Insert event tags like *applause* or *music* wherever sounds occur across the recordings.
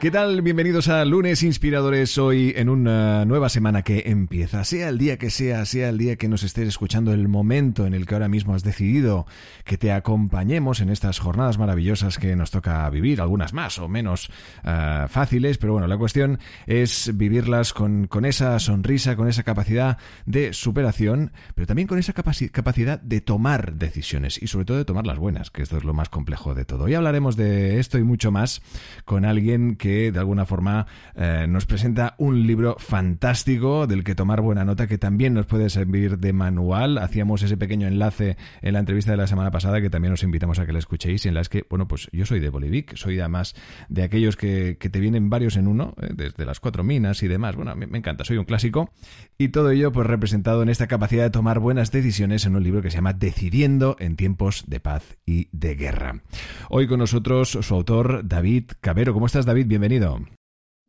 ¿Qué tal? Bienvenidos a Lunes Inspiradores hoy en una nueva semana que empieza. Sea el día que sea, sea el día que nos estés escuchando, el momento en el que ahora mismo has decidido que te acompañemos en estas jornadas maravillosas que nos toca vivir, algunas más o menos uh, fáciles, pero bueno, la cuestión es vivirlas con, con, esa sonrisa, con esa capacidad de superación, pero también con esa capaci capacidad de tomar decisiones y sobre todo de tomar las buenas, que esto es lo más complejo de todo. Hoy hablaremos de esto y mucho más con alguien que que de alguna forma eh, nos presenta un libro fantástico del que tomar buena nota, que también nos puede servir de manual. Hacíamos ese pequeño enlace en la entrevista de la semana pasada que también os invitamos a que la escuchéis, en la que, bueno, pues yo soy de Bolivic, soy además de aquellos que, que te vienen varios en uno, eh, desde las cuatro minas y demás. Bueno, me, me encanta, soy un clásico. Y todo ello pues representado en esta capacidad de tomar buenas decisiones en un libro que se llama Decidiendo en tiempos de paz y de guerra. Hoy con nosotros su autor David Cabero. ¿Cómo estás David? Bienvenido.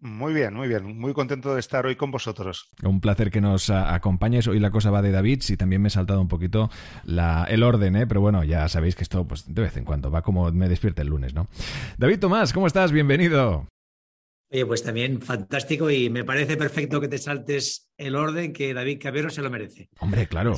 Muy bien, muy bien. Muy contento de estar hoy con vosotros. Un placer que nos acompañes. Hoy la cosa va de David, y también me he saltado un poquito la, el orden, ¿eh? pero bueno, ya sabéis que esto pues, de vez en cuando va como me despierta el lunes, ¿no? David Tomás, ¿cómo estás? Bienvenido. Oye, pues también fantástico y me parece perfecto que te saltes el orden que David Cabero se lo merece. Hombre, claro.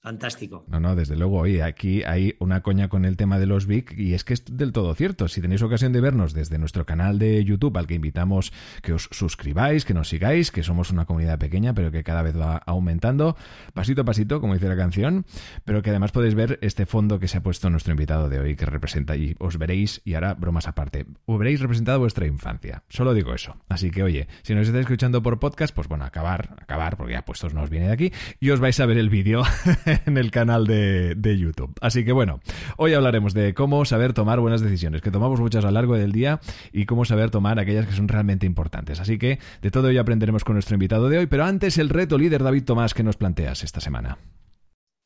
Fantástico. No, no, desde luego. Oye, aquí hay una coña con el tema de los VIC y es que es del todo cierto. Si tenéis ocasión de vernos desde nuestro canal de YouTube, al que invitamos que os suscribáis, que nos sigáis, que somos una comunidad pequeña, pero que cada vez va aumentando, pasito a pasito, como dice la canción, pero que además podéis ver este fondo que se ha puesto nuestro invitado de hoy, que representa, y os veréis, y ahora bromas aparte, os veréis representado vuestra infancia. Solo digo eso. Así que, oye, si nos estáis escuchando por podcast, pues bueno, acabar acabar, porque ya puestos nos viene de aquí, y os vais a ver el vídeo *laughs* en el canal de, de, YouTube. Así que bueno, hoy hablaremos de cómo saber tomar buenas decisiones, que tomamos muchas a lo largo del día, y cómo saber tomar aquellas que son realmente importantes. Así que de todo ello aprenderemos con nuestro invitado de hoy, pero antes el reto líder David Tomás que nos planteas esta semana.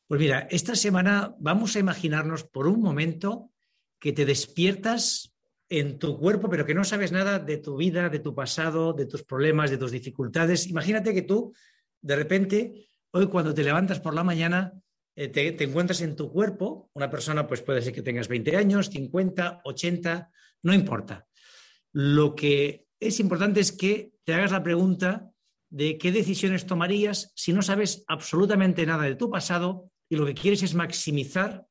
Pues mira, esta semana vamos a imaginarnos por un momento que te despiertas en tu cuerpo, pero que no sabes nada de tu vida, de tu pasado, de tus problemas, de tus dificultades. Imagínate que tú, de repente, hoy cuando te levantas por la mañana, eh, te, te, encuentras en tu cuerpo, una persona pues puede ser que tengas 20 años, 50, 80, no importa. Lo que es importante es que te hagas la pregunta de qué decisiones tomarías si no sabes absolutamente nada de tu pasado y lo que quieres es maximizar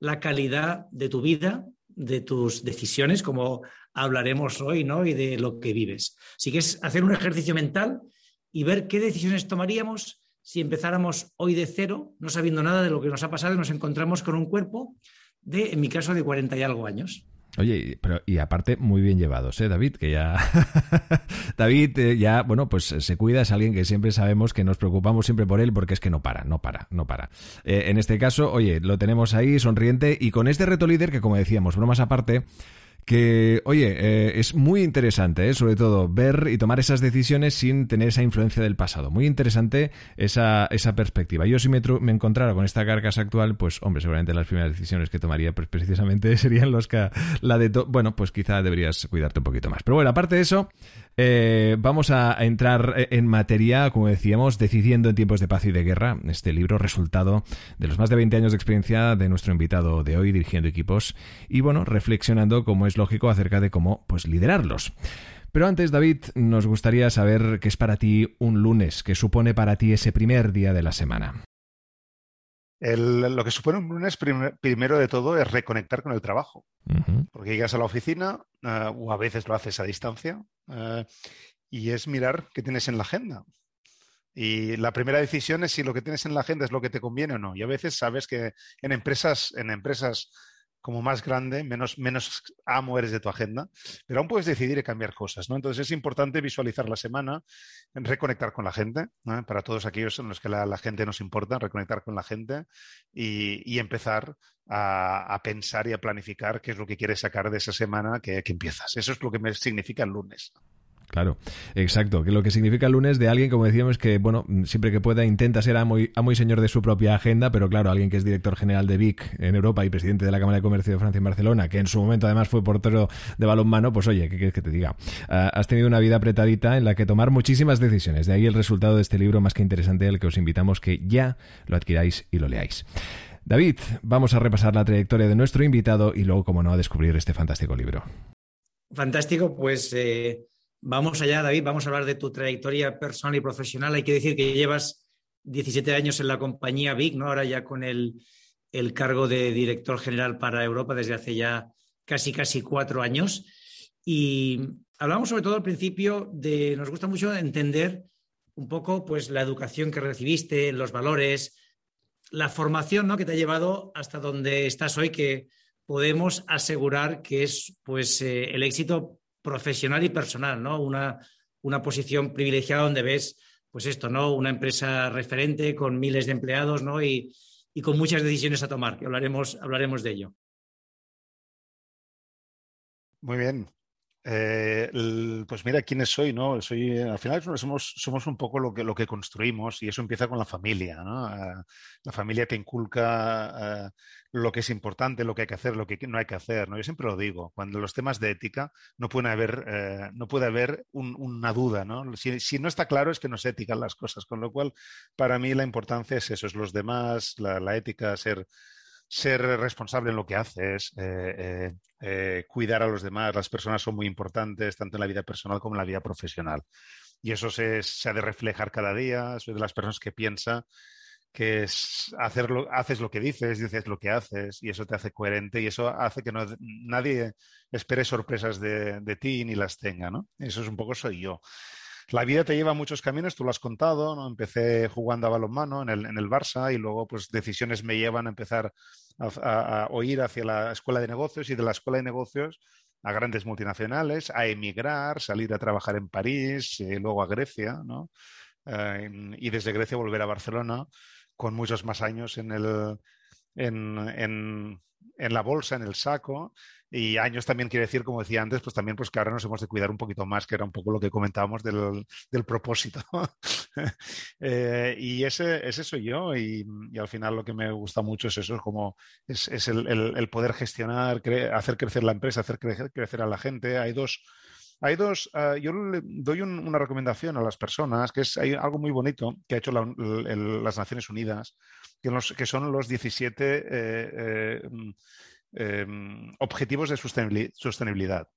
la calidad de tu vida, de tus decisiones, como hablaremos hoy, ¿no? Y de lo que vives. Así que es hacer un ejercicio mental y ver qué decisiones tomaríamos si empezáramos hoy de cero, no sabiendo nada de lo que nos ha pasado y nos encontramos con un cuerpo de, en mi caso, de 40 y algo años. Oye, pero y aparte muy bien llevados, ¿eh, David? Que ya *laughs* David eh, ya, bueno, pues se cuida, es alguien que siempre sabemos que nos preocupamos siempre por él porque es que no para, no para, no para. Eh, en este caso, oye, lo tenemos ahí sonriente y con este reto líder que como decíamos, bromas aparte, que, oye, eh, es muy interesante, eh, sobre todo, ver y tomar esas decisiones sin tener esa influencia del pasado. Muy interesante esa, esa perspectiva. Yo si me, me encontrara con esta carcasa actual, pues, hombre, seguramente las primeras decisiones que tomaría pues, precisamente *laughs* serían los que... La de... Bueno, pues quizá deberías cuidarte un poquito más. Pero bueno, aparte de eso, eh, vamos a, entrar en materia, como decíamos, Decidiendo en tiempos de paz y de guerra, este libro resultado de los más de 20 años de experiencia de nuestro invitado de hoy dirigiendo equipos y, bueno, reflexionando cómo es lógico acerca de cómo pues liderarlos. Pero antes, David, nos gustaría saber qué es para ti un lunes, qué supone para ti ese primer día de la semana. El, lo que supone un lunes, prim primero de todo, es reconectar con el trabajo. Uh -huh. Porque llegas a la oficina, uh, o a veces lo haces a distancia, uh, y es mirar qué tienes en la agenda. Y la primera decisión es si lo que tienes en la agenda es lo que te conviene o no. Y a veces sabes que en empresas, en empresas como más grande, menos, menos amo eres de tu agenda, pero aún puedes decidir y cambiar cosas, ¿no? Entonces es importante visualizar la semana, reconectar con la gente, para todos aquellos en los que la, gente nos importa, reconectar con la gente y, empezar a, pensar y a planificar qué es lo que quieres sacar de esa semana que, que empiezas. Eso es lo que me significa el lunes. Claro, exacto. Que lo que significa el lunes de alguien, como decíamos, que bueno, siempre que pueda intenta ser amo y, señor de su propia agenda, pero claro, alguien que es director general de VIC en Europa y presidente de la Cámara de Comercio de Francia en Barcelona, que en su momento además fue portero de balonmano, pues oye, ¿qué quieres que te diga? Ah, has tenido una vida apretadita en la que tomar muchísimas decisiones. De ahí el resultado de este libro más que interesante, al que os invitamos que ya lo adquiráis y lo leáis. David, vamos a repasar la trayectoria de nuestro invitado y luego, como no, a descubrir este fantástico libro. Fantástico, pues eh, Vamos allá, David, vamos a hablar de tu trayectoria personal y profesional. Hay que decir que llevas 17 años en la compañía Big, ¿no? Ahora ya con el, cargo de director general para Europa desde hace ya casi, casi cuatro años. Y hablamos sobre todo al principio de, nos gusta mucho entender un poco pues la educación que recibiste, los valores, la formación ¿no? que te ha llevado hasta donde estás hoy, que podemos asegurar que es pues eh, el éxito profesional y personal, ¿no? Una, una posición privilegiada donde ves, pues esto, ¿no? Una empresa referente con miles de empleados, ¿no? Y, con muchas decisiones a tomar, que hablaremos, hablaremos de ello. Muy bien. Eh, pues mira quiénes soy, ¿no? Soy, al final somos, somos un poco lo que, lo que construimos y eso empieza con la familia, ¿no? Eh, la familia te inculca eh, lo que es importante, lo que hay que hacer, lo que no hay que hacer, ¿no? Yo siempre lo digo, cuando los temas de ética no puede haber, no puede haber una duda, ¿no? Si, no está claro es que no es ética las cosas, con lo cual para mí la importancia es eso, es los demás, la ética, ser ser responsable en lo que haces, eh, eh, eh, cuidar a los demás. Las personas son muy importantes, tanto en la vida personal como en la vida profesional. Y eso se, ha de reflejar cada día. Soy de las personas que piensa que es hacerlo, haces lo que dices, dices lo que haces, y eso te hace coherente y eso hace que no, nadie espere sorpresas de, de ti ni las tenga, ¿no? Eso es un poco soy yo. La vida te lleva muchos caminos, tú lo has contado, ¿no? Empecé jugando a balonmano en el, en el Barça y luego pues decisiones me llevan a empezar a, oír hacia la escuela de negocios y de la escuela de negocios a grandes multinacionales, a emigrar, salir a trabajar en París, y eh, luego a Grecia, ¿no? Eh, y desde Grecia volver a Barcelona con muchos más años en, el, en, en la bolsa, en el saco, y años también quiere decir, como decía antes, pues también pues que ahora nos hemos de cuidar un poquito más, que era un poco lo que comentábamos del, del propósito. *laughs* eh, y ese, ese soy yo y, al final lo que me gusta mucho es eso, es como es, el, el, poder gestionar, hacer crecer la empresa, hacer crecer, crecer a la gente. Hay dos, hay dos, uh, yo le doy un, una recomendación a las personas, que es algo muy bonito que ha hecho la, el, las Naciones Unidas, que, son los 17 eh, eh, Em, objetivos de sostenibilidad.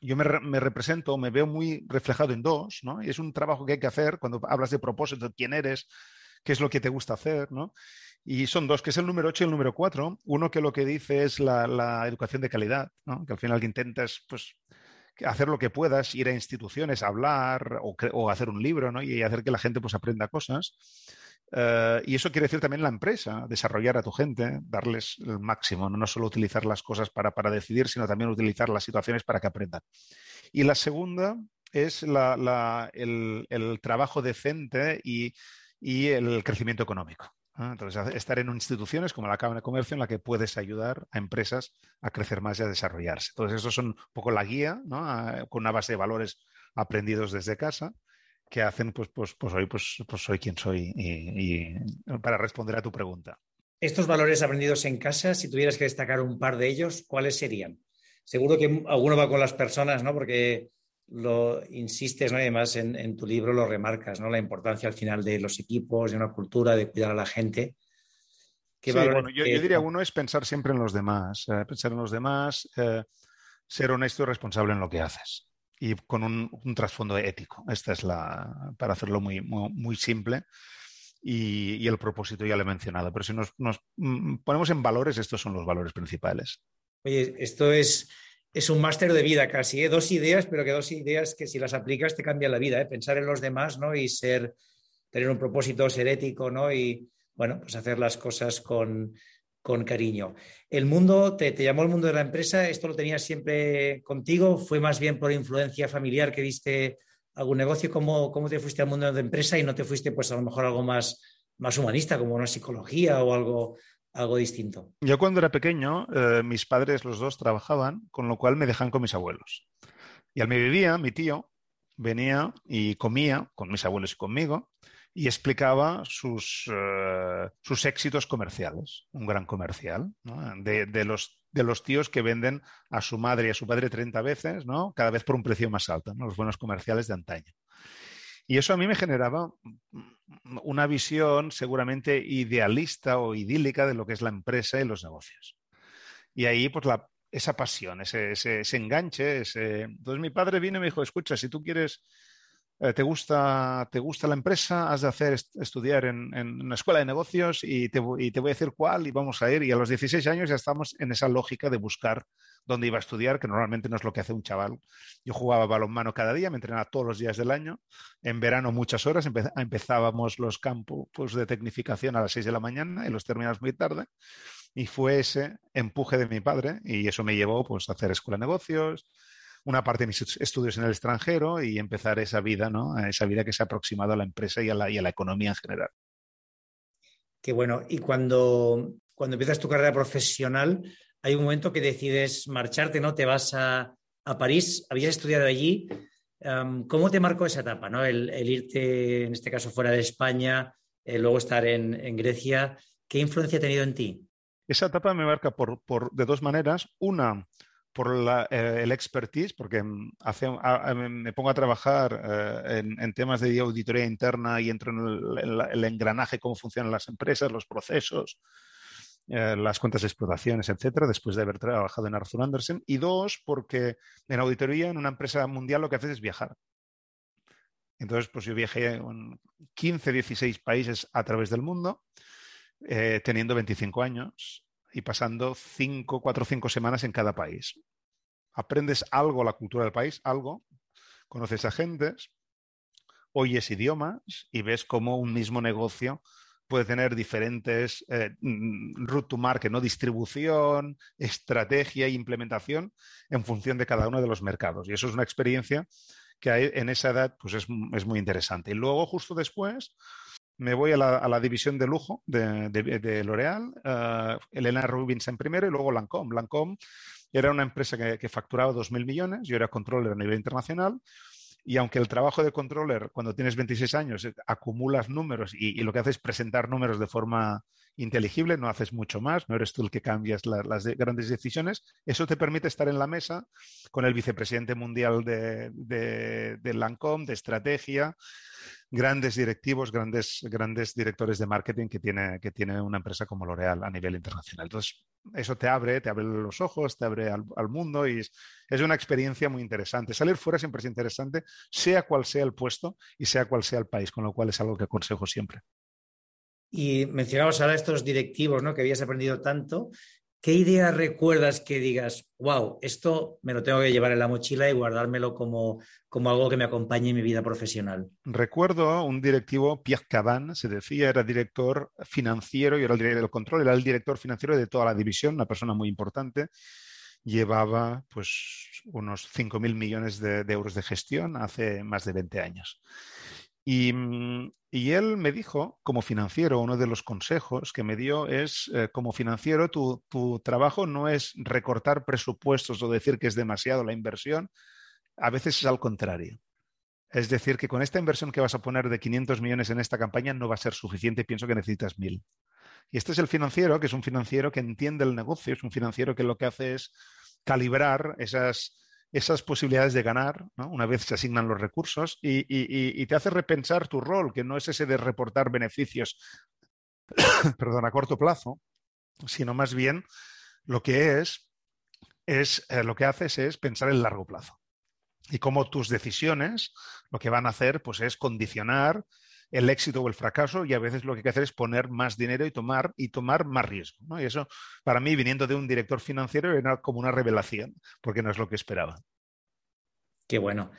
Yo me, represento, me veo muy reflejado en dos, ¿no? Y es un trabajo que hay que hacer cuando hablas de propósito, quién eres, qué es lo que te gusta hacer, ¿no? Y son dos, que es el número 8 y el número 4. Uno que lo que dice es la, educación de calidad, ¿no? que al final que intentas pues, hacer lo que puedas, ir a instituciones, hablar o, o, hacer un libro ¿no? y hacer que la gente pues, aprenda cosas. Eh, y eso quiere decir también la empresa, desarrollar a tu gente, darles el máximo, no, solo utilizar las cosas para, para, decidir, sino también utilizar las situaciones para que aprendan. Y la segunda es el, trabajo decente y, y el crecimiento económico. Entonces, estar en instituciones como la Cámara de Comercio en la que puedes ayudar a empresas a crecer más y a desarrollarse. Entonces, eso son un poco la guía, ¿no? con una base de valores aprendidos desde casa que hacen, pues, pues, pues hoy pues, pues soy quien soy y, para responder a tu pregunta. Estos valores aprendidos en casa, si tuvieras que destacar un par de ellos, ¿cuáles serían? Seguro que alguno va con las personas, ¿no? Porque lo insistes, ¿no? Y además en, tu libro lo remarcas, ¿no? La importancia al final de los equipos, de una cultura, de cuidar a la gente. Sí, bueno, yo, diría uno es pensar siempre en los demás, eh, pensar en los demás, eh, ser honesto y responsable en lo que haces y con un, trasfondo ético. Esta es la, para hacerlo muy, muy, simple. Y, el propósito ya lo he mencionado. Pero si nos, mm, ponemos en valores, estos son los valores principales. Oye, esto es, es un máster de vida casi, ¿eh? dos ideas, pero que dos ideas que si las aplicas te cambian la vida, ¿eh? pensar en los demás, ¿no? Y ser, tener un propósito, ser ético, ¿no? Y bueno, pues hacer las cosas con, con cariño. ¿El mundo, te, llamó el mundo de la empresa? ¿Esto lo tenías siempre contigo? ¿Fue más bien por influencia familiar que viste algún negocio? ¿Cómo, cómo te fuiste al mundo de empresa y no te fuiste pues a lo mejor algo más, más humanista, como una psicología o algo, algo distinto? Yo cuando era pequeño, eh, mis padres los dos trabajaban, con lo cual me dejan con mis abuelos. Y al mediodía, mi tío venía y comía con mis abuelos y conmigo y explicaba sus, eh, sus éxitos comerciales, un gran comercial, de, los, de los tíos que venden a su madre y a su padre 30 veces, ¿no? cada vez por un precio más alto, los buenos comerciales de antaño. Y eso a mí me generaba una visión seguramente idealista o idílica de lo que es la empresa y los negocios. Y ahí, pues, esa pasión, ese, ese, enganche. Ese... Entonces mi padre vino y me dijo, escucha, si tú quieres te, gusta, te gusta la empresa, has de hacer estudiar en, una escuela de negocios y te, y te, voy a decir cuál y vamos a ir. Y a los 16 años ya estamos en esa lógica de buscar dónde iba a estudiar, que normalmente no es lo que hace un chaval. Yo jugaba balonmano cada día, me entrenaba todos los días del año. En verano muchas horas, empezábamos los campos de tecnificación a las 6 de la mañana y los terminamos muy tarde. Y fue ese empuje de mi padre y eso me llevó pues, a hacer escuela de negocios, una parte de mis estudios en el extranjero y empezar esa vida, ¿no? Esa vida que se ha aproximado a la empresa y a la, y a la economía en general. Qué bueno. Y cuando, cuando empiezas tu carrera profesional, hay un momento que decides marcharte, ¿no? Te vas a, a París, habías estudiado allí. ¿Cómo te marcó esa etapa, ¿no? El, irte, en este caso, fuera de España, eh, luego estar en, en, Grecia. ¿Qué influencia ha tenido en ti? Esa etapa me marca por, por, de dos maneras. Una, por eh, el expertise, porque mm, me pongo a trabajar eh, en, temas de auditoría interna y entro en el, engranaje, cómo funcionan las empresas, los procesos, eh, las cuentas de explotaciones, etcétera, después de haber trabajado en Arthur Andersen. Y dos, porque en auditoría, en una empresa mundial, lo que haces es viajar. Entonces, pues yo viajé en 15, 16 países a través del mundo, teniendo 25 años y pasando cinco, cuatro o cinco semanas en cada país. Aprendes algo la cultura del país, algo, conoces a gentes, oyes idiomas y ves cómo un mismo negocio puede tener diferentes eh, mm, route to market, ¿no? distribución, estrategia e implementación en función de cada uno de los mercados. Y eso es una experiencia que en esa edad pues es, es muy interesante. Y luego, justo después, me voy a la, división de lujo de, L'Oréal, uh, Elena Rubinstein primero y luego Lancôme. Lancôme era una empresa que, que facturaba 2.000 millones, yo era controller a nivel internacional y aunque el trabajo de controller, cuando tienes 26 años, acumulas números y, lo que haces es presentar números de forma inteligible, no haces mucho más, no eres tú el que cambias las grandes decisiones, eso te permite estar en la mesa con el vicepresidente mundial de, de, de Lancôme, de estrategia, grandes directivos, grandes, grandes directores de marketing que tiene, que tiene una empresa como L'Oreal a nivel internacional. Entonces, eso te abre, te abre los ojos, te abre al, mundo y es, una experiencia muy interesante. Salir fuera siempre es interesante, sea cual sea el puesto y sea cual sea el país, con lo cual es algo que aconsejo siempre. Y mencionabas ahora estos directivos, ¿no? Que habías aprendido tanto. ¿Qué idea recuerdas que digas, wow, esto me lo tengo que llevar en la mochila y guardármelo como, como algo que me acompañe en mi vida profesional? Recuerdo un directivo, Pierre Caban, se decía, era director financiero y era el director del control, era el director financiero de toda la división, una persona muy importante. Llevaba pues unos 5.000 millones de, de euros de gestión hace más de 20 años. Mm, y, él me dijo, como financiero, uno de los consejos que me dio es, eh, como financiero, tu, trabajo no es recortar presupuestos o decir que es demasiado la inversión, a veces es al contrario. Es decir, que con esta inversión que vas a poner de 500 millones en esta campaña no va a ser suficiente, pienso que necesitas mil. Y este es el financiero, que es un financiero que entiende el negocio, es un financiero que lo que hace es calibrar esas esas posibilidades de ganar, una vez se asignan los recursos, y, te hace repensar tu rol, que no es ese de reportar beneficios, *coughs* perdón, a corto plazo, sino más bien lo que es, es eh, lo que haces es pensar en largo plazo. Y cómo tus decisiones lo que van a hacer pues, es condicionar el éxito o el fracaso y a veces lo que hay que hacer es poner más dinero y tomar, y tomar más riesgo. Y eso, para mí, viniendo de un director financiero, era como una revelación, porque no es lo que esperaba. Qué bueno.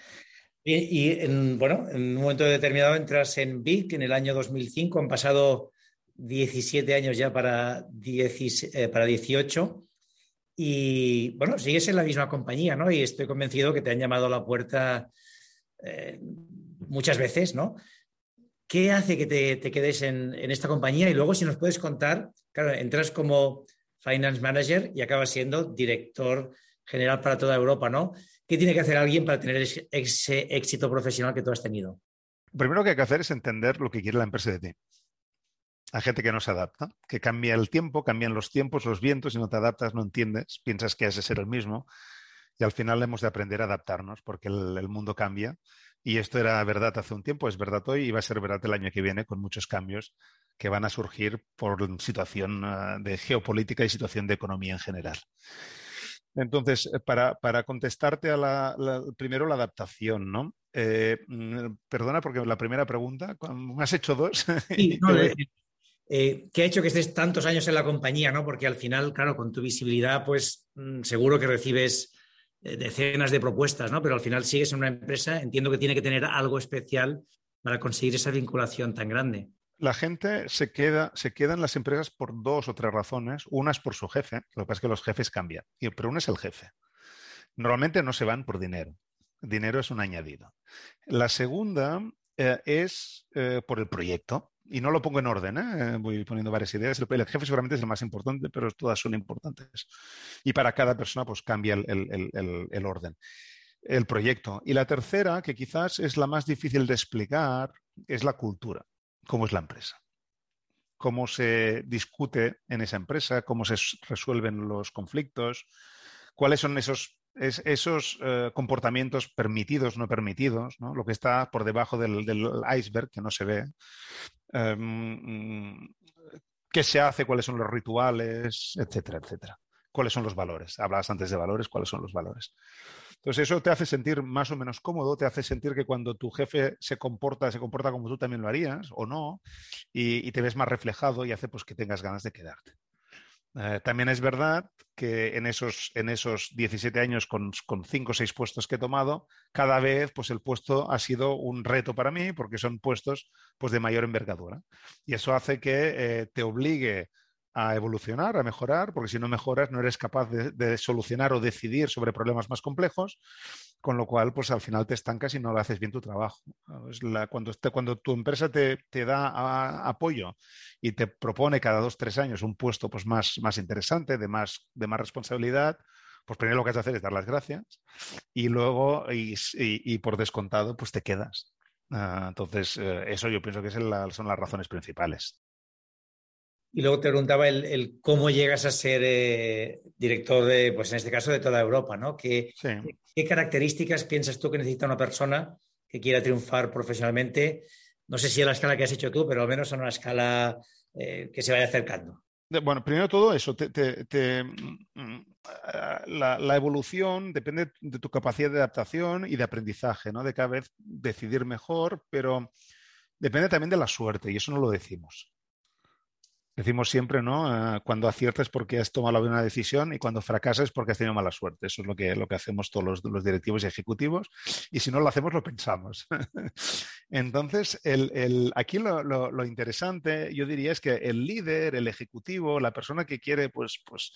Y, bueno, en un momento determinado entras en BIC en el año 2005, han pasado 17 años ya para, eh, para 18. Y bueno, sigues en la misma compañía, ¿no? Y estoy convencido que te han llamado a la puerta eh, muchas veces, ¿no? ¿Qué hace que te, quedes en, esta compañía? Y luego, si nos puedes contar, claro, entras como Finance Manager y acabas siendo director general para toda Europa, ¿no? ¿Qué tiene que hacer alguien para tener ese, éxito profesional que tú has tenido? Primero que hay que hacer es entender lo que quiere la empresa de ti. Hay gente que no se adapta, que cambia el tiempo, cambian los tiempos, los vientos, y no te adaptas, no entiendes, piensas que has de ser el mismo. Y al final hemos de aprender a adaptarnos porque el, mundo cambia. Y esto era verdad hace un tiempo, es verdad hoy y va a ser verdad el año que viene con muchos cambios que van a surgir por situación ah, de geopolítica y situación de economía en general. Entonces, eh, para, contestarte a la, primero la adaptación, ¿no? Eh, mm, perdona porque la primera pregunta, me has hecho dos. *laughs* Sí, eh, ¿Qué ha hecho que estés tantos años en la compañía? ¿no? Porque al final, claro, con tu visibilidad, pues mm, seguro que recibes decenas de propuestas, ¿no? Pero al final sigues en una empresa, entiendo que tiene que tener algo especial para conseguir esa vinculación tan grande la gente se queda, se en las empresas por dos o tres razones. Una es por su jefe, lo que pasa es que los jefes cambian, pero uno es el jefe. Normalmente no se van por dinero. Dinero es un añadido. La segunda eh, es eh, por el proyecto. Y no lo pongo en orden, ¿eh? voy poniendo varias ideas. El, jefe seguramente es el más importante, pero todas son importantes. Y para cada persona pues cambia el orden el proyecto. Y la tercera, que quizás es la más difícil de explicar, es la cultura cómo es la empresa, cómo se discute en esa empresa, cómo se resuelven los conflictos, cuáles son esos, esos eh, comportamientos permitidos, no permitidos, lo que está por debajo del, iceberg que no se ve. Em, qué se hace, cuáles son los rituales, etcétera, etcétera. ¿Cuáles son los valores? Hablabas antes de valores, ¿cuáles son los valores? Entonces eso te hace sentir más o menos cómodo, te hace sentir que cuando tu jefe se comporta, se comporta como tú también lo harías o no, y, te ves más reflejado y hace pues que tengas ganas de quedarte. Eh, también es verdad que en esos, en esos 17 años con, con 5 o 6 puestos que he tomado, cada vez pues el puesto ha sido un reto para mí porque son puestos pues de mayor envergadura. Y eso hace que eh, te obligue a evolucionar, a mejorar, porque si no mejoras no eres capaz de, solucionar o decidir sobre problemas más complejos, con lo cual pues al final te estancas y no lo haces bien tu trabajo. cuando, cuando tu empresa te, da apoyo y te propone cada dos, tres años un puesto pues más, más interesante, de más, de más responsabilidad, pues primero lo que has de hacer es dar las gracias y luego, y, por descontado, pues te quedas. Ah, entonces, eh, eso yo pienso que son las razones principales. Y luego te preguntaba el, cómo llegas a ser eh, director de, pues en este caso, de toda Europa, ¿no? ¿Qué, ¿Qué, características piensas tú que necesita una persona que quiera triunfar profesionalmente? No sé si a la escala que has hecho tú, pero al menos a una escala eh, que se vaya acercando. Bueno, primero todo eso, mm, la, evolución depende de tu capacidad de adaptación y de aprendizaje, ¿no? De cada vez decidir mejor, pero depende también de la suerte, y eso no lo decimos. Decimos siempre, ¿no? Eh, cuando aciertas porque has tomado una decisión y cuando fracasas porque has tenido mala suerte. Eso es lo que, lo que hacemos todos los, directivos y ejecutivos. Y si no lo hacemos, lo pensamos. *laughs* Entonces, el, aquí lo, interesante, yo diría, es que el líder, el ejecutivo, la persona que quiere, pues, pues,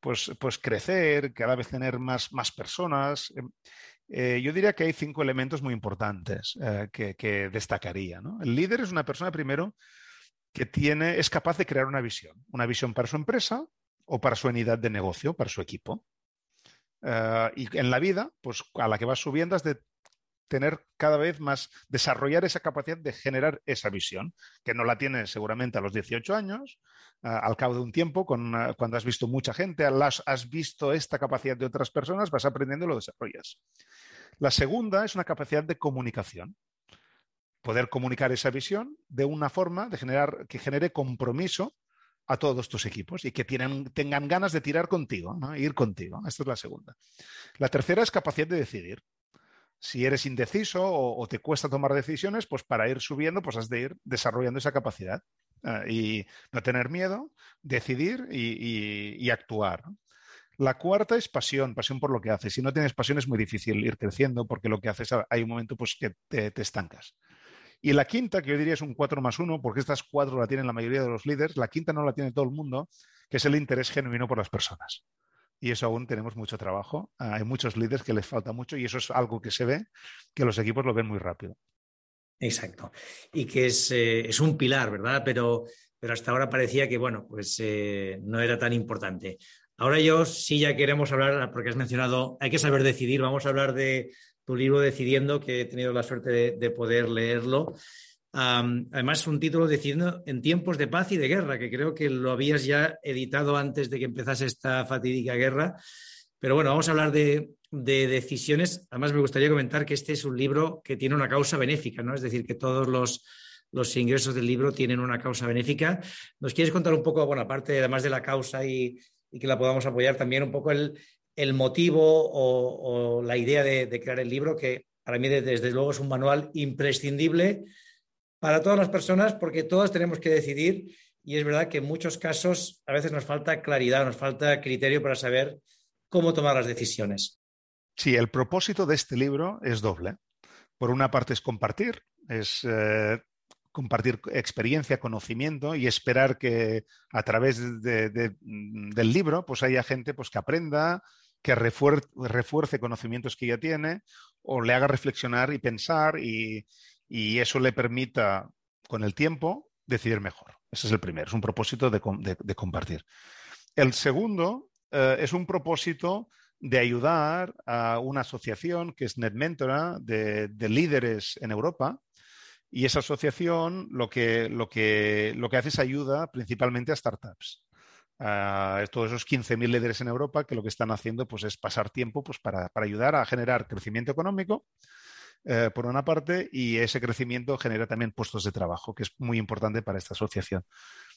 pues, pues crecer, cada vez tener más, más personas. Eh, eh, yo diría que hay cinco elementos muy importantes que, que, destacaría. ¿no? El líder es una persona, primero, que tiene, es capaz de crear una visión, una visión para su empresa o para su unidad de negocio, para su equipo. Eh, y en la vida, pues a la que vas subiendo has de tener cada vez más, desarrollar esa capacidad de generar esa visión, que no la tienes seguramente a los 18 años, eh, al cabo de un tiempo, eh, cuando has visto mucha gente, has visto esta capacidad de otras personas, vas aprendiendo y lo desarrollas. La segunda es una capacidad de comunicación poder comunicar esa visión de una forma de generar, que genere compromiso a todos tus equipos y que tengan ganas de tirar contigo, ir contigo. Esta es la segunda. La tercera es capacidad de decidir. Si eres indeciso o, te cuesta tomar decisiones, pues para ir subiendo, pues has de ir desarrollando esa capacidad eh, y no tener miedo, decidir y, actuar. La cuarta es pasión, pasión por lo que haces. Si no tienes pasión es muy difícil ir creciendo porque lo que haces hay un momento pues que te estancas. Y la quinta, que yo diría es un 4 más 1, porque estas cuatro la tienen la mayoría de los líderes, la quinta no la tiene todo el mundo, que es el interés genuino por las personas. Y eso aún tenemos mucho trabajo. Hay muchos líderes que les falta mucho y eso es algo que se ve, que los equipos lo ven muy rápido. Exacto. Y que es, eh, es un pilar, ¿verdad? Pero, pero, hasta ahora parecía que, bueno, pues eh, no era tan importante. Ahora yo sí ya queremos hablar, porque has mencionado, hay que saber decidir, vamos a hablar de tu libro Decidiendo, que he tenido la suerte de, poder leerlo. además, es un título Decidiendo en tiempos de paz y de guerra, que creo que lo habías ya editado antes de que empezase esta fatídica guerra. Pero bueno, vamos a hablar de, decisiones. Además, me gustaría comentar que este es un libro que tiene una causa benéfica, ¿no? Es decir, que todos los, ingresos del libro tienen una causa benéfica. ¿Nos quieres contar un poco, bueno, aparte además de la causa y que la podamos apoyar también un poco el, motivo o, la idea de, crear el libro, que para mí desde luego es un manual imprescindible para todas las personas porque todas tenemos que decidir y es verdad que en muchos casos a veces nos falta claridad, nos falta criterio para saber cómo tomar las decisiones. Sí, el propósito de este libro es doble. Por una parte es compartir, es eh, compartir experiencia, conocimiento y esperar que a través del libro pues haya gente pues, que aprenda, que refuerce, conocimientos que ya tiene o le haga reflexionar y pensar y, eso le permita con el tiempo decidir mejor. Ese es el primero, es un propósito de, compartir. El segundo eh, es un propósito de ayudar a una asociación que es NetMentora de, de líderes en Europa, y esa asociación lo que, lo que, lo que hace es ayuda principalmente a startups. A todos esos 15.000 líderes en Europa que lo que están haciendo pues, es pasar tiempo pues, para, ayudar a generar crecimiento económico, eh, por una parte, y ese crecimiento genera también puestos de trabajo, que es muy importante para esta asociación.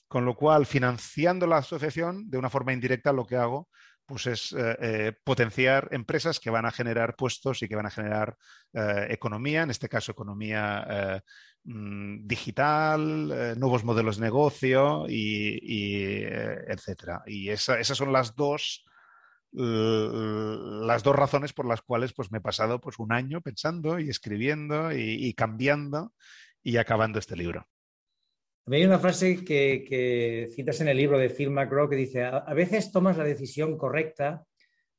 Con lo cual, financiando la asociación, de una forma indirecta, lo que hago pues es eh, eh, potenciar empresas que van a generar puestos y que van a generar economía, en este caso economía mm, digital, nuevos modelos de negocio y, etcétera. Y esas son las dos las dos razones por las cuales pues, me he pasado pues, un año pensando y escribiendo y cambiando y acabando este libro. Hay una frase que, citas en el libro de Phil McGraw que dice, a, veces tomas la decisión correcta,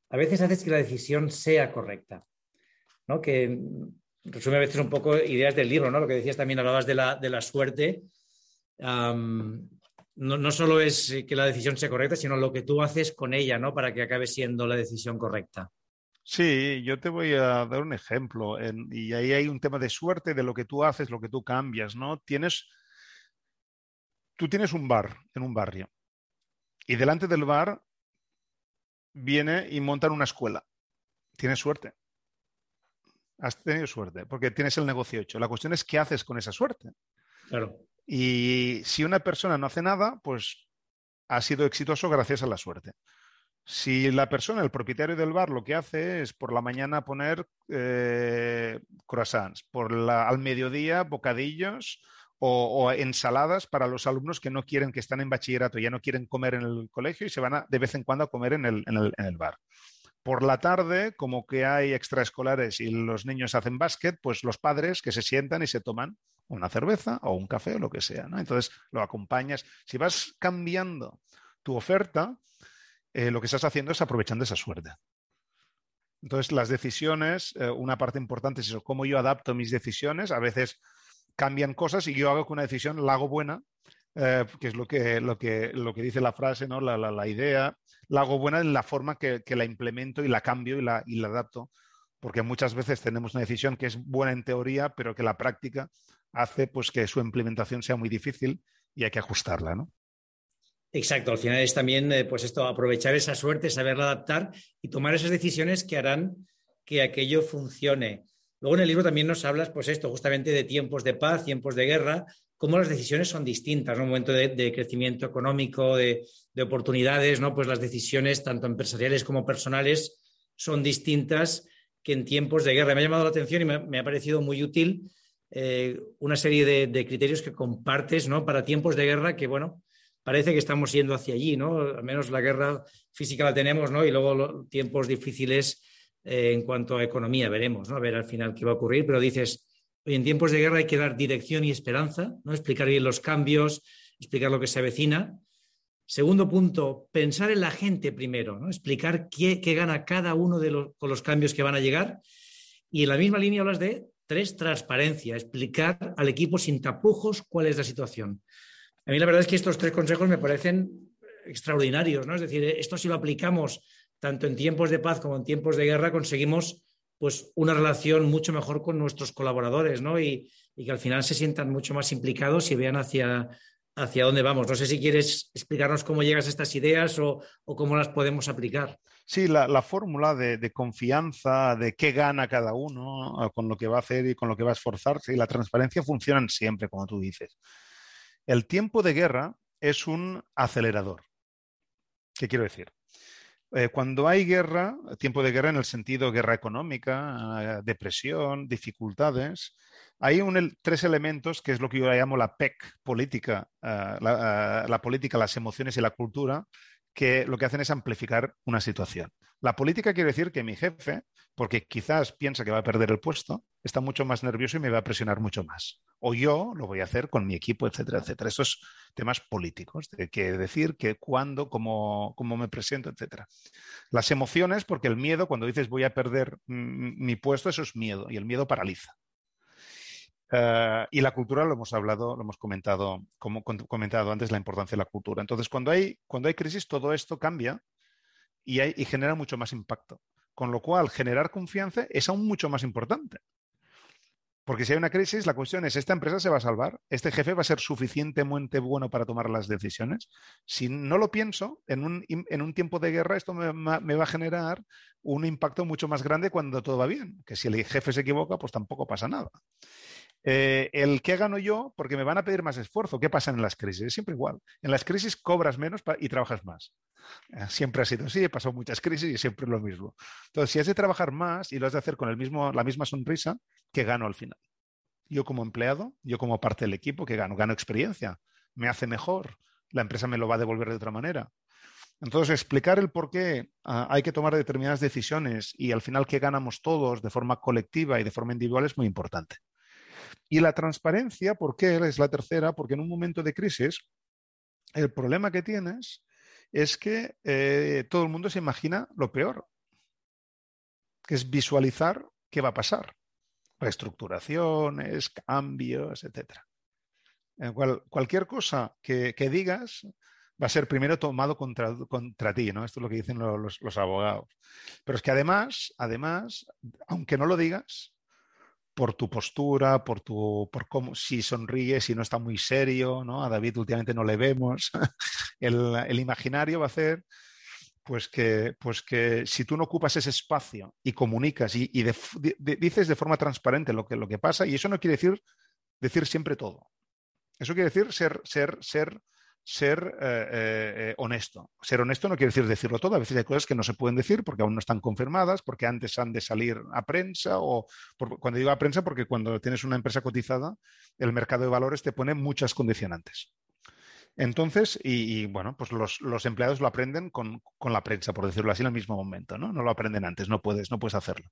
a veces haces que la decisión sea correcta. ¿no? Que resume a veces un poco ideas del libro, ¿no? Lo que decías también, hablabas de la, de la suerte. no, no, solo es que la decisión sea correcta, sino lo que tú haces con ella, ¿no? Para que acabe siendo la decisión correcta. Sí, yo te voy a dar un ejemplo. y ahí hay un tema de suerte, de lo que tú haces, lo que tú cambias, ¿no? Tienes tú tienes un bar en un barrio y delante del bar viene y montan una escuela. Tienes suerte. Has tenido suerte porque tienes el negocio hecho. La cuestión es qué haces con esa suerte. Claro. Y si una persona no hace nada, pues ha sido exitoso gracias a la suerte. Si la persona, el propietario del bar, lo que hace es por la mañana poner eh, croissants, por la, al mediodía bocadillos, o, ensaladas para los alumnos que no quieren, que están en bachillerato, ya no quieren comer en el colegio y se van a, de vez en cuando a comer en el, en el, bar. Por la tarde, como que hay extraescolares y los niños hacen básquet, pues los padres que se sientan y se toman una cerveza o un café o lo que sea. Entonces lo acompañas. Si vas cambiando tu oferta, eh, lo que estás haciendo es aprovechando esa suerte. Entonces, las decisiones, eh, una parte importante es eso, cómo yo adapto mis decisiones. A veces cambian cosas y yo hago que una decisión la hago buena, eh, que es lo que, lo, que, lo que dice la frase, ¿no? la, la, idea, la hago buena en la forma que, que, la implemento y la cambio y la, y la adapto, porque muchas veces tenemos una decisión que es buena en teoría, pero que la práctica hace pues, que su implementación sea muy difícil y hay que ajustarla. ¿no? Exacto, al final es también eh, pues esto, aprovechar esa suerte, saberla adaptar y tomar esas decisiones que harán que aquello funcione. Luego en el libro también nos hablas, pues esto, justamente de tiempos de paz, tiempos de guerra, cómo las decisiones son distintas, en Un momento de, crecimiento económico, de, oportunidades, ¿no? Pues las decisiones, tanto empresariales como personales, son distintas que en tiempos de guerra. Me ha llamado la atención y me, ha parecido muy útil eh, una serie de, criterios que compartes, ¿no? Para tiempos de guerra que, bueno, parece que estamos yendo hacia allí, ¿no? Al menos la guerra física la tenemos, ¿no? Y luego tiempos difíciles eh, en cuanto a economía, veremos, ¿no? A ver al final qué va a ocurrir, pero dices, en tiempos de guerra hay que dar dirección y esperanza, ¿no? explicar bien los cambios, explicar lo que se avecina. Segundo punto, pensar en la gente primero, ¿no? explicar qué, gana cada uno de los, con los cambios que van a llegar. Y en la misma línea hablas de tres, transparencia, explicar al equipo sin tapujos cuál es la situación. A mí la verdad es que estos tres consejos me parecen extraordinarios, ¿no? Es decir, esto si lo aplicamos tanto en tiempos de paz como en tiempos de guerra, conseguimos pues una relación mucho mejor con nuestros colaboradores, ¿no? Y, que al final se sientan mucho más implicados y vean hacia, hacia dónde vamos. No sé si quieres explicarnos cómo llegas a estas ideas o, cómo las podemos aplicar. Sí, la, fórmula de, confianza, de qué gana cada uno con lo que va a hacer y con lo que va a esforzarse y la transparencia funcionan siempre, como tú dices. El tiempo de guerra es un acelerador. ¿Qué quiero decir? Eh, cuando hay guerra, tiempo de guerra en el sentido guerra económica, eh, depresión, dificultades, hay tres elementos que es lo que yo llamo la PEC política, eh, la, política, las emociones y la cultura, que lo que hacen es amplificar una situación. La política quiere decir que mi jefe, porque quizás piensa que va a perder el puesto, está mucho más nervioso y me va a presionar mucho más. O yo lo voy a hacer con mi equipo, etcétera, etcétera. Estos temas políticos, de qué decir, qué, cuándo, cómo, cómo me presento, etcétera. Las emociones, porque el miedo, cuando dices voy a perder mi puesto, eso es miedo y el miedo paraliza. Eh, y la cultura lo hemos hablado, lo hemos comentado, como comentado antes, la importancia de la cultura. Entonces, cuando hay, cuando hay crisis, todo esto cambia y, genera mucho más impacto. Con lo cual, generar confianza es aún mucho más importante. Porque si hay una crisis, la cuestión es, ¿esta empresa se va a salvar? ¿Este jefe va a ser suficientemente bueno para tomar las decisiones? Si no lo pienso, en un, tiempo de guerra esto me, me, va a generar un impacto mucho más grande cuando todo va bien. Que si el jefe se equivoca, pues tampoco pasa nada. Eh, el que gano yo, porque me van a pedir más esfuerzo. ¿Qué pasa en las crisis? Es siempre igual. En las crisis cobras menos y trabajas más. Eh, siempre ha sido así, he pasado muchas crisis y siempre es lo mismo. Entonces, si has de trabajar más y lo has de hacer con mismo, la misma sonrisa, ¿qué gano al final? Yo como empleado, yo como parte del equipo, ¿qué gano? Gano experiencia, me hace mejor, la empresa me lo va a devolver de otra manera. Entonces, explicar el por qué ah, hay que tomar determinadas decisiones y al final qué ganamos todos de forma colectiva y de forma individual es muy importante. Y la transparencia, ¿por qué es la tercera? Porque en un momento de crisis, el problema que tienes es que eh, todo el mundo se imagina lo peor, que es visualizar qué va a pasar. Reestructuraciones, cambios, etc. Cual, cualquier cosa que, digas va a ser primero tomado contra, contra, ti, ¿no? Esto es lo que dicen los, los, abogados. Pero es que además, además, aunque no lo digas, por tu postura, por tu, por cómo, si sonríe, si no está muy serio, ¿no? A David últimamente no le vemos. *laughs* el, imaginario va a hacer pues que, pues que si tú no ocupas ese espacio y comunicas y, dices de forma transparente lo que, lo que pasa, y eso no quiere decir decir siempre todo. Eso quiere decir ser, ser, ser ser eh, eh, eh, honesto. Ser honesto no quiere decir decirlo todo. A veces hay cosas que no se pueden decir porque aún no están confirmadas, porque antes han de salir a prensa o cuando digo a prensa porque cuando tienes una empresa cotizada, el mercado de valores te pone muchas condicionantes. Entonces, y, bueno, pues los, empleados lo aprenden con, la prensa, por decirlo así, en el mismo momento, ¿no? No lo aprenden antes, no puedes, no puedes hacerlo.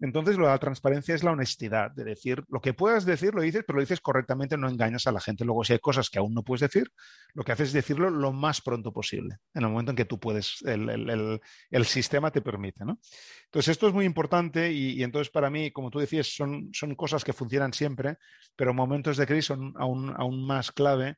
Entonces, lo de la transparencia es la honestidad, de decir, lo que puedas decir, lo dices, pero lo dices correctamente, no engañas a la gente. Luego, si hay cosas que aún no puedes decir, lo que haces es decirlo lo más pronto posible, en el momento en que tú puedes, el, sistema te permite, ¿no? Entonces, esto es muy importante y, entonces para mí, como tú decías, son, son cosas que funcionan siempre, pero momentos de crisis son aún, aún más clave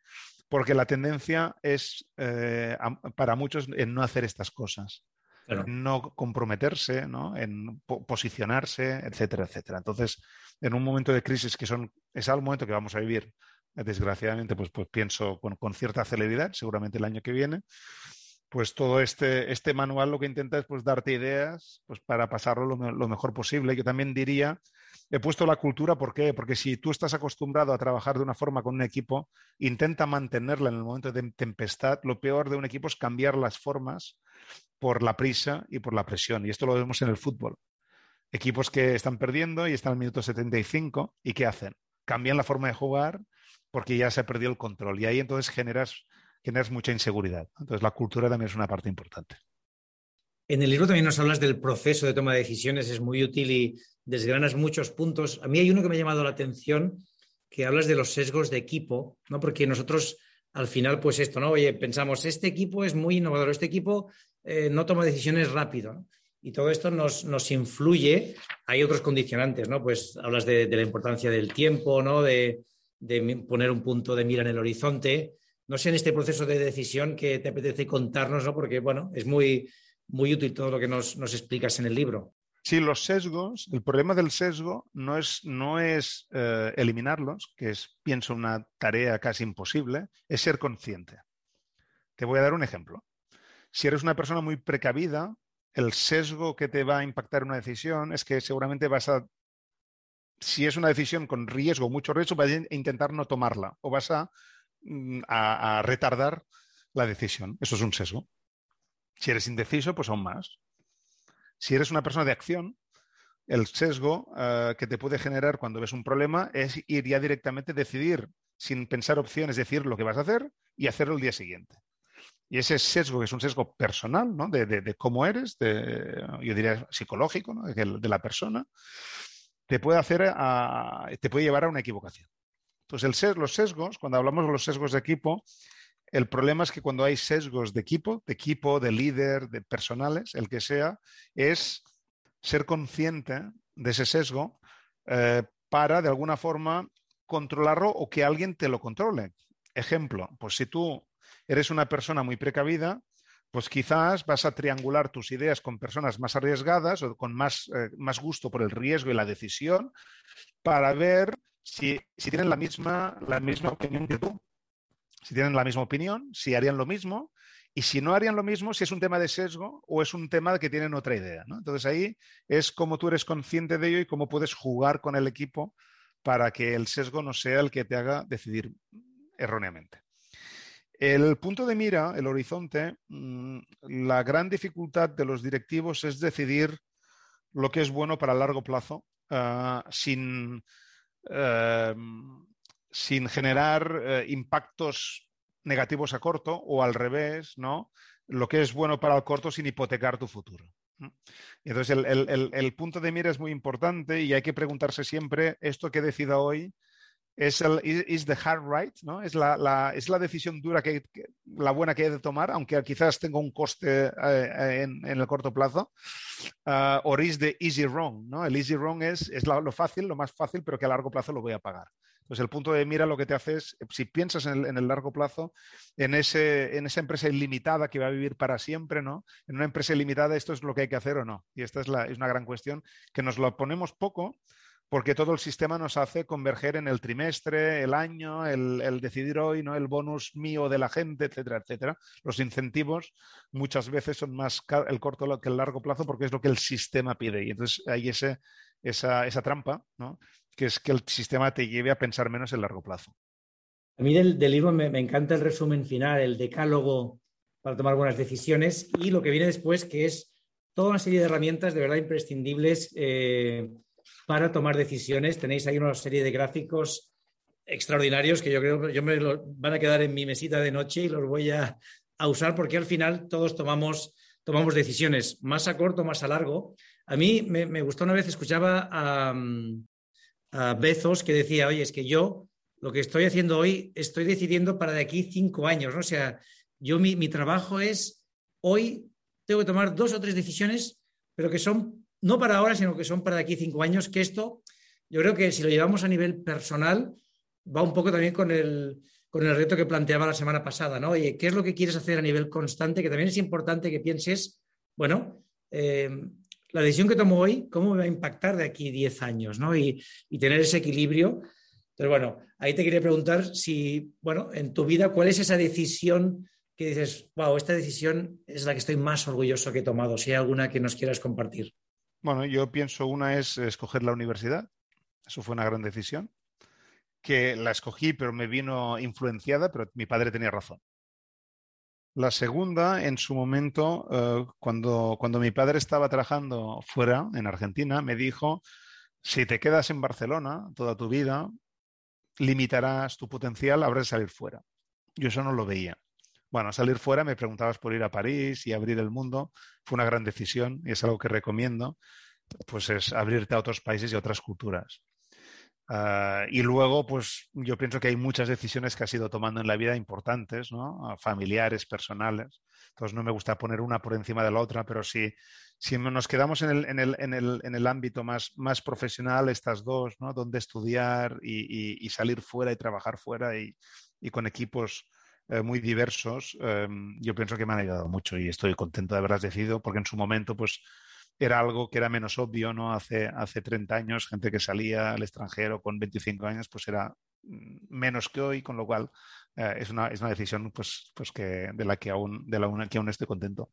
porque la tendencia es eh, para muchos en no hacer estas cosas, en no comprometerse, en posicionarse, etcétera, etcétera. Entonces, en un momento de crisis que son, es el momento que vamos a vivir, desgraciadamente, pues, pues pienso con, con, cierta celeridad, seguramente el año que viene, pues todo este, este manual lo que intenta es pues, darte ideas pues, para pasarlo lo, mejor posible. Yo también diría, he puesto la cultura, ¿por qué? Porque si tú estás acostumbrado a trabajar de una forma con un equipo, intenta mantenerla en el momento de tempestad. Lo peor de un equipo es cambiar las formas por la prisa y por la presión. Y esto lo vemos en el fútbol. Equipos que están perdiendo y están al minuto 75 y ¿qué hacen? Cambian la forma de jugar porque ya se ha perdido el control. Y ahí entonces generas generas mucha inseguridad. Entonces, la cultura también es una parte importante. En el libro también nos hablas del proceso de toma de decisiones, es muy útil y desgranas muchos puntos. A mí hay uno que me ha llamado la atención, que hablas de los sesgos de equipo, ¿no? Porque nosotros al final, pues esto, ¿no? Oye, pensamos, este equipo es muy innovador, este equipo eh, no toma decisiones rápido, Y todo esto nos, nos, influye. Hay otros condicionantes, ¿no? Pues hablas de, de la importancia del tiempo, ¿no? De, de, poner un punto de mira en el horizonte. No sé en este proceso de decisión que te apetece contarnos, ¿no? Porque, bueno, es muy, muy útil todo lo que nos, nos explicas en el libro. Sí, los sesgos, el problema del sesgo no es, no es eh, eliminarlos, que es, pienso, una tarea casi imposible, es ser consciente. Te voy a dar un ejemplo. Si eres una persona muy precavida, el sesgo que te va a impactar una decisión es que seguramente vas a, si es una decisión con riesgo, mucho riesgo, vas a intentar no tomarla o vas a, mm, a, a retardar la decisión. Eso es un sesgo. Si eres indeciso, pues aún más. Si eres una persona de acción, el sesgo uh, que te puede generar cuando ves un problema es ir ya directamente, decidir sin pensar opciones, decir lo que vas a hacer y hacerlo el día siguiente. Y ese sesgo, que es un sesgo personal, ¿no? de, cómo eres, de, yo diría psicológico, ¿no? de, la persona, te puede hacer a, te puede llevar a una equivocación. Entonces, los sesgos, cuando hablamos de los sesgos de equipo, el problema es que cuando hay sesgos de equipo, de equipo, de líder, de personales, el que sea, es ser consciente de ese sesgo eh, para, de alguna forma, controlarlo o que alguien te lo controle. Ejemplo, pues si tú eres una persona muy precavida, pues quizás vas a triangular tus ideas con personas más arriesgadas o con más, eh, más gusto por el riesgo y la decisión para ver si, si tienen la misma, la misma opinión que tú si tienen la misma opinión, si harían lo mismo, y si no harían lo mismo, si es un tema de sesgo o es un tema que tienen otra idea. Entonces ahí es cómo tú eres consciente de ello y cómo puedes jugar con el equipo para que el sesgo no sea el que te haga decidir erróneamente. El punto de mira, el horizonte, mm, la gran dificultad de los directivos es decidir lo que es bueno para largo plazo uh, sin, uh, sin generar eh, impactos negativos a corto o al revés, ¿no? Lo que es bueno para el corto sin hipotecar tu futuro. Entonces, el, el, el, punto de mira es muy importante y hay que preguntarse siempre, ¿esto que decida hoy es el is the hard right? ¿no? ¿Es, la, la, es la decisión dura, que, la buena que he de tomar, aunque quizás tenga un coste eh, en, en, el corto plazo? Uh, ¿O is the easy wrong? ¿no? El easy wrong es, es lo fácil, lo más fácil, pero que a largo plazo lo voy a pagar. Pues el punto de mira lo que te hace es, si piensas en el, en el largo plazo, en, ese, en, esa empresa ilimitada que va a vivir para siempre, ¿no? En una empresa ilimitada esto es lo que hay que hacer o no. Y esta es, la, es una gran cuestión que nos lo ponemos poco porque todo el sistema nos hace converger en el trimestre, el año, el, el, decidir hoy, ¿no? el bonus mío de la gente, etcétera, etcétera. Los incentivos muchas veces son más el corto que el largo plazo porque es lo que el sistema pide. Y entonces hay ese, esa, esa trampa, ¿no? Que es que el sistema te lleve a pensar menos en largo plazo. A mí del, libro me, encanta el resumen final, el decálogo para tomar buenas decisiones y lo que viene después, que es toda una serie de herramientas de verdad imprescindibles eh, para tomar decisiones. Tenéis ahí una serie de gráficos extraordinarios que yo creo yo me lo, van a quedar en mi mesita de noche y los voy a, usar porque al final todos tomamos, tomamos decisiones, más a corto, más a largo. A mí me, gustó una vez, escuchaba a, a Bezos que decía, oye, es que yo lo que estoy haciendo hoy estoy decidiendo para de aquí cinco años, ¿no? O sea, yo mi, mi trabajo es, hoy tengo que tomar dos o tres decisiones, pero que son no para ahora, sino que son para de aquí cinco años, que esto, yo creo que si lo llevamos a nivel personal, va un poco también con el, con el reto que planteaba la semana pasada, ¿no? Oye, ¿qué es lo que quieres hacer a nivel constante? Que también es importante que pienses, bueno, eh, la decisión que tomo hoy, ¿cómo me va a impactar de aquí 10 años? ¿no? Y, tener ese equilibrio. Entonces, bueno, ahí te quería preguntar si, bueno, en tu vida, ¿cuál es esa decisión que dices, wow, esta decisión es la que estoy más orgulloso que he tomado? Si hay alguna que nos quieras compartir. Bueno, yo pienso una es escoger la universidad. Eso fue una gran decisión. Que la escogí, pero me vino influenciada, pero mi padre tenía razón. La segunda, en su momento, eh, cuando, cuando mi padre estaba trabajando fuera, en Argentina, me dijo, si te quedas en Barcelona toda tu vida, limitarás tu potencial, habrás de salir fuera. Yo eso no lo veía. Bueno, salir fuera, me preguntabas por ir a París y abrir el mundo, fue una gran decisión y es algo que recomiendo. pues es abrirte a otros países y a otras culturas. Ah, y luego, pues yo pienso que hay muchas decisiones que has ido tomando en la vida importantes, ¿no? familiares, personales. Entonces no me gusta poner una por encima de la otra, pero si, si nos quedamos en el, en el, en el, en el ámbito más, más, profesional, estas dos, ¿no? Donde estudiar y, y, salir fuera y trabajar fuera y, y con equipos eh, muy diversos, eh, yo pienso que me han ayudado mucho y estoy contento de haberlas decidido porque en su momento, pues era algo que era menos obvio, ¿no? Hace, hace 30 años, gente que salía al extranjero con 25 años, pues era mm, menos que hoy, con lo cual eh, es, una, es una decisión pues, pues que, de la que aún, de la que aún estoy contento.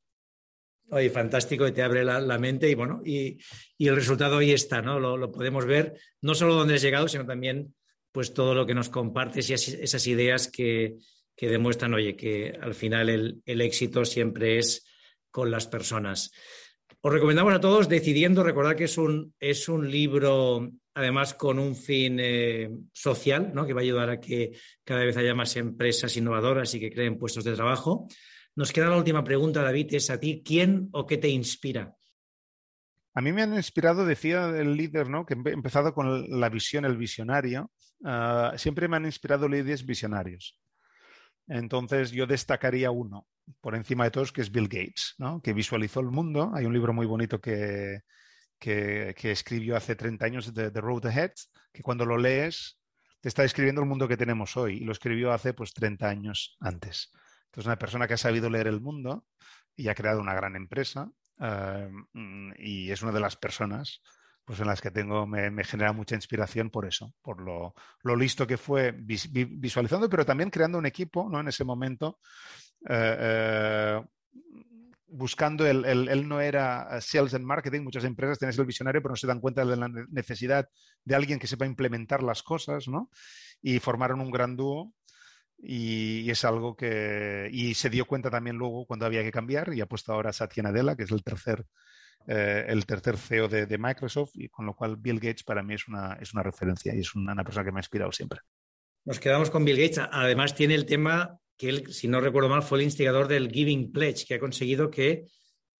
Oye, fantástico y te abre la, mente y bueno, y, y, el resultado ahí está, ¿no? Lo, podemos ver, no solo dónde has llegado, sino también pues todo lo que nos compartes y esas ideas que, que demuestran, oye, que al final el, el éxito siempre es con las personas. Os recomendamos a todos Decidiendo, recordad que es un, es un libro además con un fin eh, social, ¿no? que va a ayudar a que cada vez haya más empresas innovadoras y que creen puestos de trabajo. Nos queda la última pregunta, David, es a ti, ¿quién o qué te inspira? A mí me han inspirado, decía el líder, ¿no? que he empezado con la visión, el visionario. Uh, siempre me han inspirado líderes visionarios. Entonces yo destacaría uno por encima de todos, que es Bill Gates, ¿no? que visualizó el mundo. Hay un libro muy bonito que, que, escribió hace 30 años, The, Road Ahead, que cuando lo lees te está describiendo el mundo que tenemos hoy y lo escribió hace pues 30 años antes. Entonces, una persona que ha sabido leer el mundo y ha creado una gran empresa uh, y es una de las personas pues en las que tengo, me, genera mucha inspiración por eso, por lo, lo listo que fue vis, visualizando, pero también creando un equipo ¿no? en ese momento. Eh, eh, buscando el, el, él no era sales and marketing, muchas empresas tienen el visionario, pero no se dan cuenta de la necesidad de alguien que sepa implementar las cosas, ¿no? Y formaron un gran dúo y, y, es algo que... Y se dio cuenta también luego cuando había que cambiar y ha puesto ahora Satya Nadella, que es el tercer eh, el tercer CEO de, de, Microsoft, y con lo cual Bill Gates para mí es una, es una referencia y es una, una, persona que me ha inspirado siempre. Nos quedamos con Bill Gates. Además, tiene el tema que él, si no recuerdo mal, fue el instigador del Giving Pledge, que ha conseguido que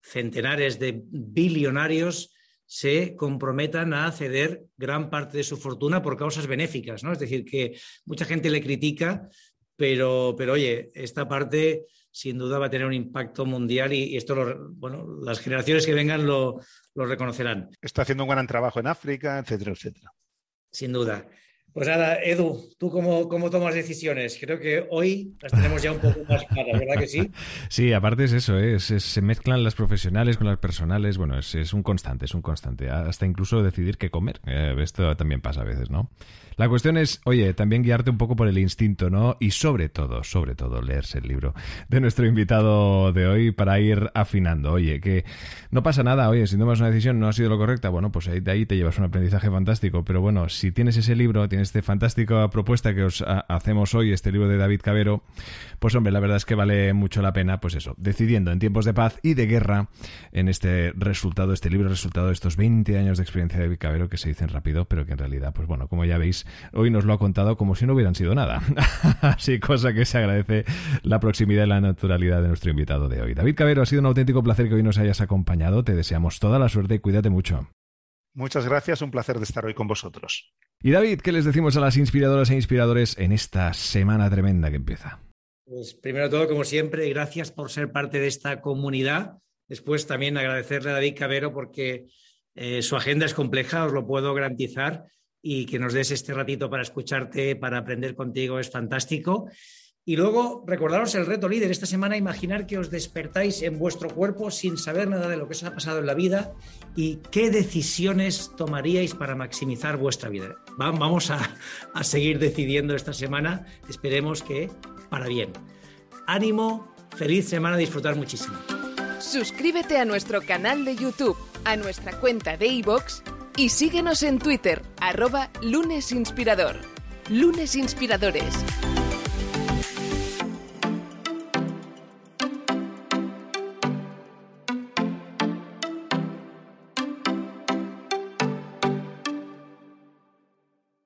centenares de billonarios se comprometan a ceder gran parte de su fortuna por causas benéficas, ¿no? Es decir, que mucha gente le critica, pero, pero oye, esta parte sin duda va a tener un impacto mundial y, y esto, lo, bueno, las generaciones que vengan lo, lo, reconocerán. Está haciendo un gran trabajo en África, etcétera, etcétera. Sin duda. Pues nada, Edu, ¿tú cómo, cómo, tomas decisiones? Creo que hoy las tenemos ya un poco más claras, ¿verdad que sí? *laughs* Sí, aparte es eso, ¿eh? es, se mezclan las profesionales con las personales, bueno, es, es, un constante, es un constante, hasta incluso decidir qué comer, eh, esto también pasa a veces, ¿no? La cuestión es, oye, también guiarte un poco por el instinto, ¿no? Y sobre todo, sobre todo, leerse el libro de nuestro invitado de hoy para ir afinando. Oye, que no pasa nada, oye, si tomas una decisión no ha sido lo correcta, bueno, pues ahí, de ahí te llevas un aprendizaje fantástico. Pero bueno, si tienes ese libro, tienes esta fantástica propuesta que os a, hacemos hoy, este libro de David Cabero, pues hombre, la verdad es que vale mucho la pena, pues eso, decidiendo en tiempos de paz y de guerra en este resultado, este libro resultado de estos 20 años de experiencia de David Cabero que se dicen rápido, pero que en realidad, pues bueno, como ya veis, hoy nos lo ha contado como si no hubieran sido nada. *laughs* Así, cosa que se agradece la proximidad y la naturalidad de nuestro invitado de hoy. David Cabero, ha sido un auténtico placer que hoy nos hayas acompañado. Te deseamos toda la suerte y cuídate mucho. Muchas gracias, un placer de estar hoy con vosotros. Y David, ¿qué les decimos a las inspiradoras e inspiradores en esta semana tremenda que empieza? Pues primero de todo, como siempre, gracias por ser parte de esta comunidad. Después también agradecerle a David Cabero porque eh, su agenda es compleja, os lo puedo garantizar, y que nos des este ratito para escucharte, para aprender contigo, es fantástico. Y luego, recordaros el reto líder. Esta semana, imaginar que os despertáis en vuestro cuerpo sin saber nada de lo que os ha pasado en la vida y qué decisiones tomaríais para maximizar vuestra vida. Vamos a, a seguir decidiendo esta semana. Esperemos que para bien. Ánimo, feliz semana, disfrutar muchísimo. Suscríbete a nuestro canal de YouTube, a nuestra cuenta de iVoox y síguenos en Twitter, arroba lunesinspirador. Lunes Inspiradores.